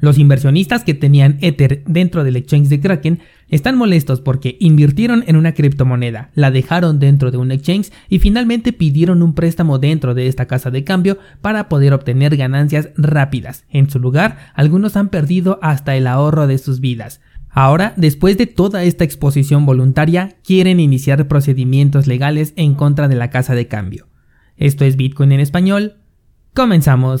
Los inversionistas que tenían Ether dentro del exchange de Kraken están molestos porque invirtieron en una criptomoneda, la dejaron dentro de un exchange y finalmente pidieron un préstamo dentro de esta casa de cambio para poder obtener ganancias rápidas. En su lugar, algunos han perdido hasta el ahorro de sus vidas. Ahora, después de toda esta exposición voluntaria, quieren iniciar procedimientos legales en contra de la casa de cambio. Esto es Bitcoin en español. Comenzamos.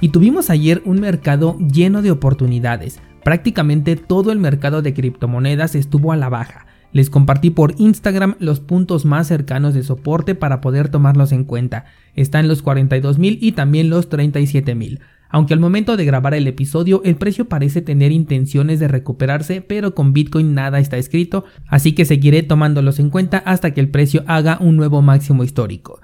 y tuvimos ayer un mercado lleno de oportunidades. Prácticamente todo el mercado de criptomonedas estuvo a la baja. Les compartí por Instagram los puntos más cercanos de soporte para poder tomarlos en cuenta. Están los 42.000 y también los 37.000. Aunque al momento de grabar el episodio el precio parece tener intenciones de recuperarse, pero con Bitcoin nada está escrito, así que seguiré tomándolos en cuenta hasta que el precio haga un nuevo máximo histórico.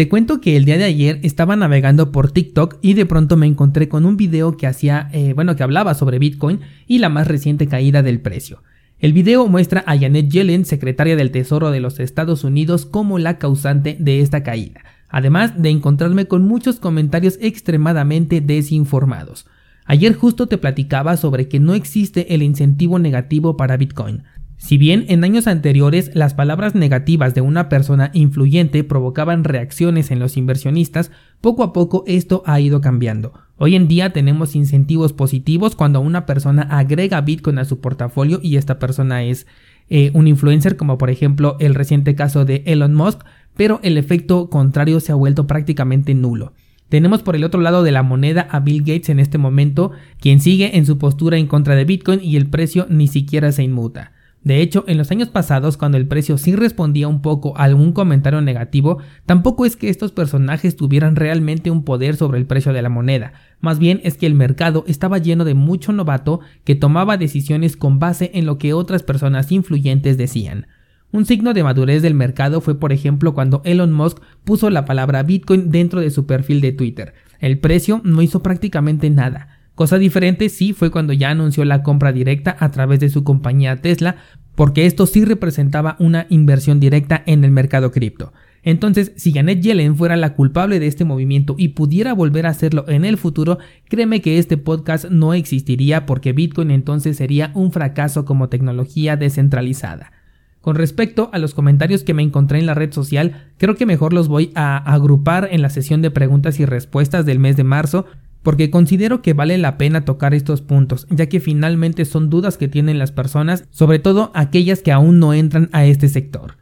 Te cuento que el día de ayer estaba navegando por TikTok y de pronto me encontré con un video que hacía, eh, bueno, que hablaba sobre Bitcoin y la más reciente caída del precio. El video muestra a Janet Yellen, secretaria del Tesoro de los Estados Unidos, como la causante de esta caída, además de encontrarme con muchos comentarios extremadamente desinformados. Ayer justo te platicaba sobre que no existe el incentivo negativo para Bitcoin, si bien en años anteriores las palabras negativas de una persona influyente provocaban reacciones en los inversionistas, poco a poco esto ha ido cambiando. Hoy en día tenemos incentivos positivos cuando una persona agrega Bitcoin a su portafolio y esta persona es eh, un influencer como por ejemplo el reciente caso de Elon Musk, pero el efecto contrario se ha vuelto prácticamente nulo. Tenemos por el otro lado de la moneda a Bill Gates en este momento, quien sigue en su postura en contra de Bitcoin y el precio ni siquiera se inmuta. De hecho, en los años pasados, cuando el precio sí respondía un poco a algún comentario negativo, tampoco es que estos personajes tuvieran realmente un poder sobre el precio de la moneda, más bien es que el mercado estaba lleno de mucho novato que tomaba decisiones con base en lo que otras personas influyentes decían. Un signo de madurez del mercado fue por ejemplo cuando Elon Musk puso la palabra Bitcoin dentro de su perfil de Twitter. El precio no hizo prácticamente nada. Cosa diferente sí fue cuando ya anunció la compra directa a través de su compañía Tesla, porque esto sí representaba una inversión directa en el mercado cripto. Entonces, si Janet Yellen fuera la culpable de este movimiento y pudiera volver a hacerlo en el futuro, créeme que este podcast no existiría porque Bitcoin entonces sería un fracaso como tecnología descentralizada. Con respecto a los comentarios que me encontré en la red social, creo que mejor los voy a agrupar en la sesión de preguntas y respuestas del mes de marzo, porque considero que vale la pena tocar estos puntos, ya que finalmente son dudas que tienen las personas, sobre todo aquellas que aún no entran a este sector.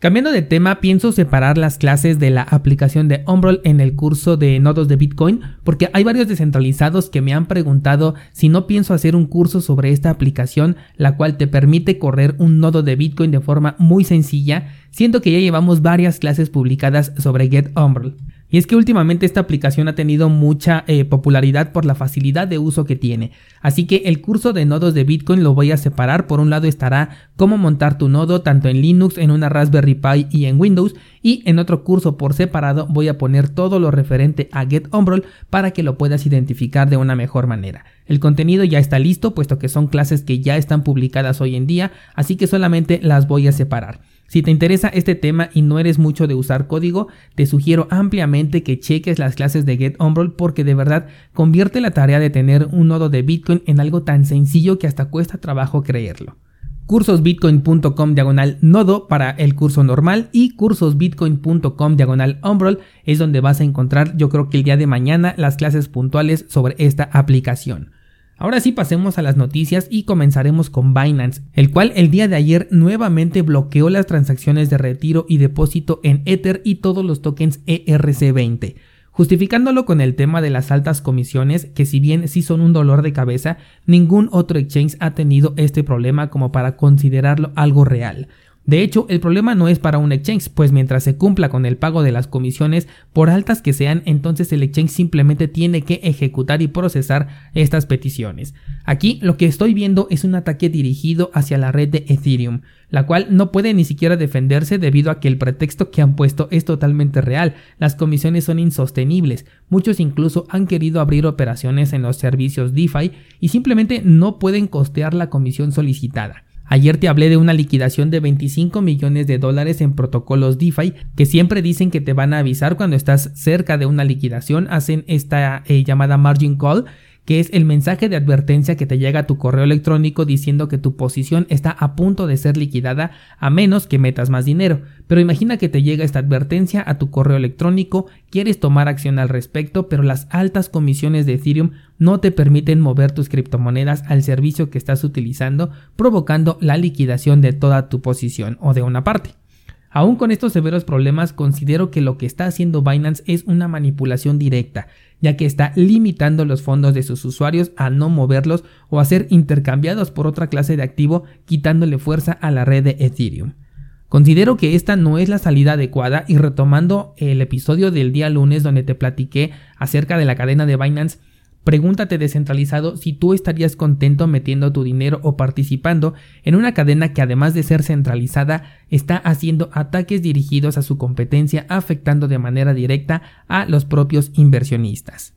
Cambiando de tema, pienso separar las clases de la aplicación de Umbrel en el curso de nodos de Bitcoin, porque hay varios descentralizados que me han preguntado si no pienso hacer un curso sobre esta aplicación, la cual te permite correr un nodo de Bitcoin de forma muy sencilla, siendo que ya llevamos varias clases publicadas sobre Get Umbrel. Y es que últimamente esta aplicación ha tenido mucha eh, popularidad por la facilidad de uso que tiene. Así que el curso de nodos de Bitcoin lo voy a separar. Por un lado estará cómo montar tu nodo tanto en Linux, en una Raspberry Pi y en Windows. Y en otro curso por separado voy a poner todo lo referente a Get para que lo puedas identificar de una mejor manera. El contenido ya está listo puesto que son clases que ya están publicadas hoy en día, así que solamente las voy a separar. Si te interesa este tema y no eres mucho de usar código, te sugiero ampliamente que cheques las clases de Get porque de verdad convierte la tarea de tener un nodo de Bitcoin en algo tan sencillo que hasta cuesta trabajo creerlo cursosbitcoin.com diagonal nodo para el curso normal y cursosbitcoin.com diagonal umbrel es donde vas a encontrar yo creo que el día de mañana las clases puntuales sobre esta aplicación. Ahora sí pasemos a las noticias y comenzaremos con Binance, el cual el día de ayer nuevamente bloqueó las transacciones de retiro y depósito en Ether y todos los tokens ERC20, justificándolo con el tema de las altas comisiones que si bien sí son un dolor de cabeza, ningún otro exchange ha tenido este problema como para considerarlo algo real. De hecho, el problema no es para un exchange, pues mientras se cumpla con el pago de las comisiones, por altas que sean, entonces el exchange simplemente tiene que ejecutar y procesar estas peticiones. Aquí lo que estoy viendo es un ataque dirigido hacia la red de Ethereum, la cual no puede ni siquiera defenderse debido a que el pretexto que han puesto es totalmente real, las comisiones son insostenibles, muchos incluso han querido abrir operaciones en los servicios DeFi y simplemente no pueden costear la comisión solicitada. Ayer te hablé de una liquidación de 25 millones de dólares en protocolos DeFi que siempre dicen que te van a avisar cuando estás cerca de una liquidación, hacen esta eh, llamada margin call que es el mensaje de advertencia que te llega a tu correo electrónico diciendo que tu posición está a punto de ser liquidada a menos que metas más dinero. Pero imagina que te llega esta advertencia a tu correo electrónico, quieres tomar acción al respecto, pero las altas comisiones de Ethereum no te permiten mover tus criptomonedas al servicio que estás utilizando, provocando la liquidación de toda tu posición o de una parte. Aún con estos severos problemas, considero que lo que está haciendo Binance es una manipulación directa, ya que está limitando los fondos de sus usuarios a no moverlos o a ser intercambiados por otra clase de activo, quitándole fuerza a la red de Ethereum. Considero que esta no es la salida adecuada y retomando el episodio del día lunes donde te platiqué acerca de la cadena de Binance, Pregúntate descentralizado si tú estarías contento metiendo tu dinero o participando en una cadena que además de ser centralizada está haciendo ataques dirigidos a su competencia afectando de manera directa a los propios inversionistas.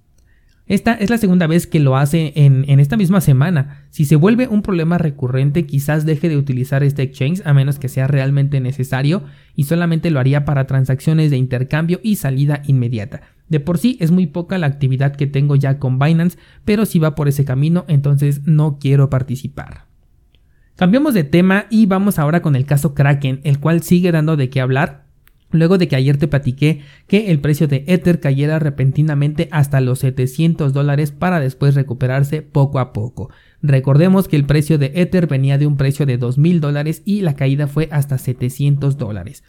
Esta es la segunda vez que lo hace en, en, esta misma semana. Si se vuelve un problema recurrente, quizás deje de utilizar este exchange a menos que sea realmente necesario y solamente lo haría para transacciones de intercambio y salida inmediata. De por sí es muy poca la actividad que tengo ya con Binance, pero si va por ese camino, entonces no quiero participar. Cambiamos de tema y vamos ahora con el caso Kraken, el cual sigue dando de qué hablar. Luego de que ayer te platiqué que el precio de Ether cayera repentinamente hasta los 700 dólares para después recuperarse poco a poco. Recordemos que el precio de Ether venía de un precio de 2000 dólares y la caída fue hasta 700 dólares.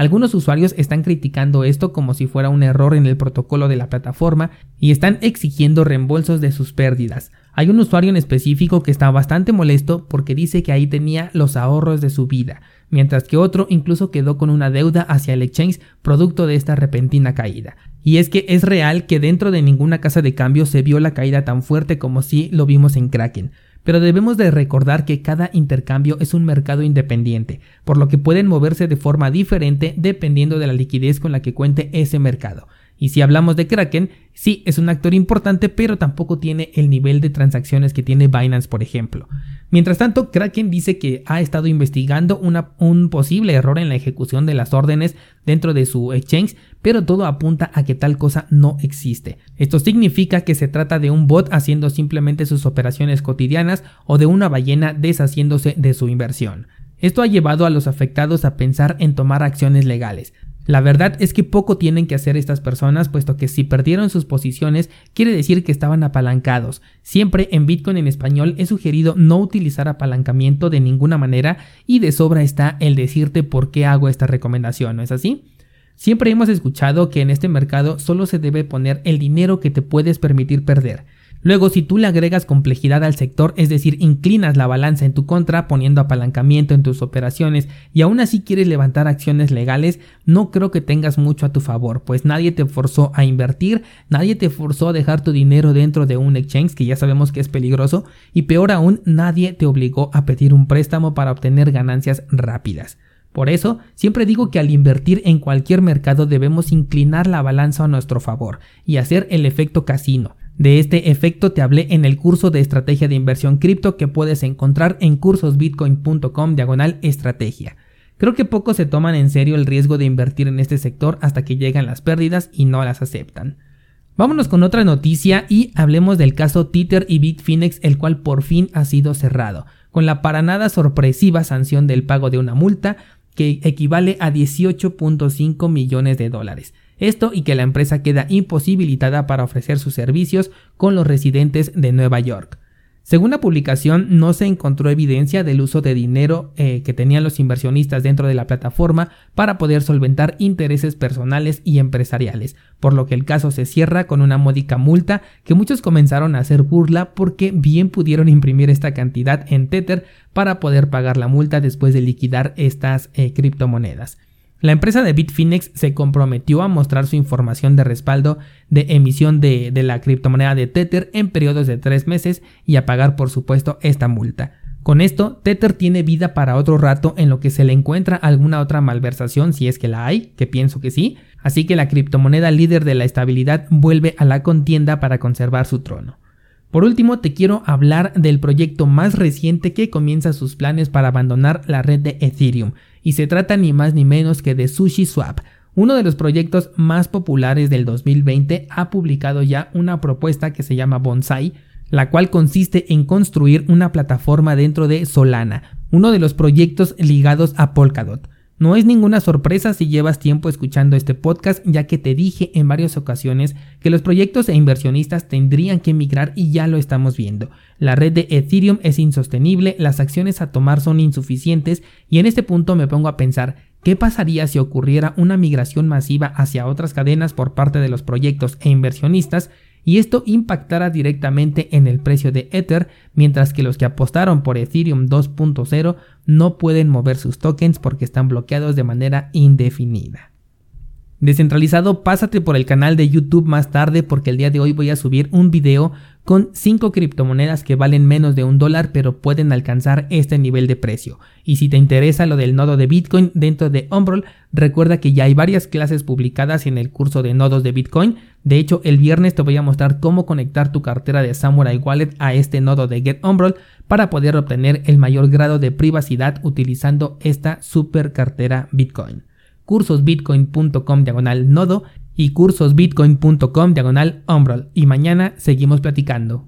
Algunos usuarios están criticando esto como si fuera un error en el protocolo de la plataforma y están exigiendo reembolsos de sus pérdidas. Hay un usuario en específico que está bastante molesto porque dice que ahí tenía los ahorros de su vida, mientras que otro incluso quedó con una deuda hacia el exchange producto de esta repentina caída. Y es que es real que dentro de ninguna casa de cambio se vio la caída tan fuerte como si lo vimos en Kraken pero debemos de recordar que cada intercambio es un mercado independiente, por lo que pueden moverse de forma diferente dependiendo de la liquidez con la que cuente ese mercado. Y si hablamos de Kraken, sí es un actor importante, pero tampoco tiene el nivel de transacciones que tiene Binance, por ejemplo. Mientras tanto, Kraken dice que ha estado investigando un posible error en la ejecución de las órdenes dentro de su exchange, pero todo apunta a que tal cosa no existe. Esto significa que se trata de un bot haciendo simplemente sus operaciones cotidianas o de una ballena deshaciéndose de su inversión. Esto ha llevado a los afectados a pensar en tomar acciones legales. La verdad es que poco tienen que hacer estas personas, puesto que si perdieron sus posiciones quiere decir que estaban apalancados. Siempre en Bitcoin en español he sugerido no utilizar apalancamiento de ninguna manera y de sobra está el decirte por qué hago esta recomendación, ¿no es así? Siempre hemos escuchado que en este mercado solo se debe poner el dinero que te puedes permitir perder. Luego, si tú le agregas complejidad al sector, es decir, inclinas la balanza en tu contra poniendo apalancamiento en tus operaciones y aún así quieres levantar acciones legales, no creo que tengas mucho a tu favor, pues nadie te forzó a invertir, nadie te forzó a dejar tu dinero dentro de un exchange que ya sabemos que es peligroso y peor aún, nadie te obligó a pedir un préstamo para obtener ganancias rápidas. Por eso, siempre digo que al invertir en cualquier mercado debemos inclinar la balanza a nuestro favor y hacer el efecto casino. De este efecto te hablé en el curso de estrategia de inversión cripto que puedes encontrar en cursosbitcoin.com diagonal estrategia. Creo que pocos se toman en serio el riesgo de invertir en este sector hasta que llegan las pérdidas y no las aceptan. Vámonos con otra noticia y hablemos del caso Tether y Bitfinex, el cual por fin ha sido cerrado, con la para nada sorpresiva sanción del pago de una multa que equivale a 18.5 millones de dólares. Esto y que la empresa queda imposibilitada para ofrecer sus servicios con los residentes de Nueva York. Según la publicación, no se encontró evidencia del uso de dinero eh, que tenían los inversionistas dentro de la plataforma para poder solventar intereses personales y empresariales, por lo que el caso se cierra con una módica multa que muchos comenzaron a hacer burla porque bien pudieron imprimir esta cantidad en Tether para poder pagar la multa después de liquidar estas eh, criptomonedas. La empresa de Bitfinex se comprometió a mostrar su información de respaldo de emisión de, la criptomoneda de Tether en periodos de tres meses y a pagar por supuesto esta multa. Con esto, Tether tiene vida para otro rato en lo que se le encuentra alguna otra malversación si es que la hay, que pienso que sí, así que la criptomoneda líder de la estabilidad vuelve a la contienda para conservar su trono. Por último, te quiero hablar del proyecto más reciente que comienza sus planes para abandonar la red de Ethereum, y se trata ni más ni menos que de SushiSwap. Uno de los proyectos más populares del 2020 ha publicado ya una propuesta que se llama Bonsai, la cual consiste en construir una plataforma dentro de Solana, uno de los proyectos ligados a Polkadot. No es ninguna sorpresa si llevas tiempo escuchando este podcast, ya que te dije en varias ocasiones que los proyectos e inversionistas tendrían que migrar y ya lo estamos viendo. La red de Ethereum es insostenible, las acciones a tomar son insuficientes y en este punto me pongo a pensar, ¿Qué pasaría si ocurriera una migración masiva hacia otras cadenas por parte de los proyectos e inversionistas y esto impactara directamente en el precio de Ether, mientras que los que apostaron por Ethereum 2.0 no pueden mover sus tokens porque están bloqueados de manera indefinida. Descentralizado, pásate por el canal de YouTube más tarde porque el día de hoy voy a subir un video con 5 criptomonedas que valen menos de un dólar pero pueden alcanzar este nivel de precio. Y si te interesa lo del nodo de Bitcoin dentro de Umbrel, recuerda que ya hay varias clases publicadas en el curso de nodos de Bitcoin. De hecho, el viernes te voy a mostrar cómo conectar tu cartera de Samurai Wallet a este nodo de Get para poder obtener el mayor grado de privacidad utilizando esta super cartera Bitcoin cursosbitcoin.com diagonal nodo y cursosbitcoin.com diagonal umbral. Y mañana seguimos platicando.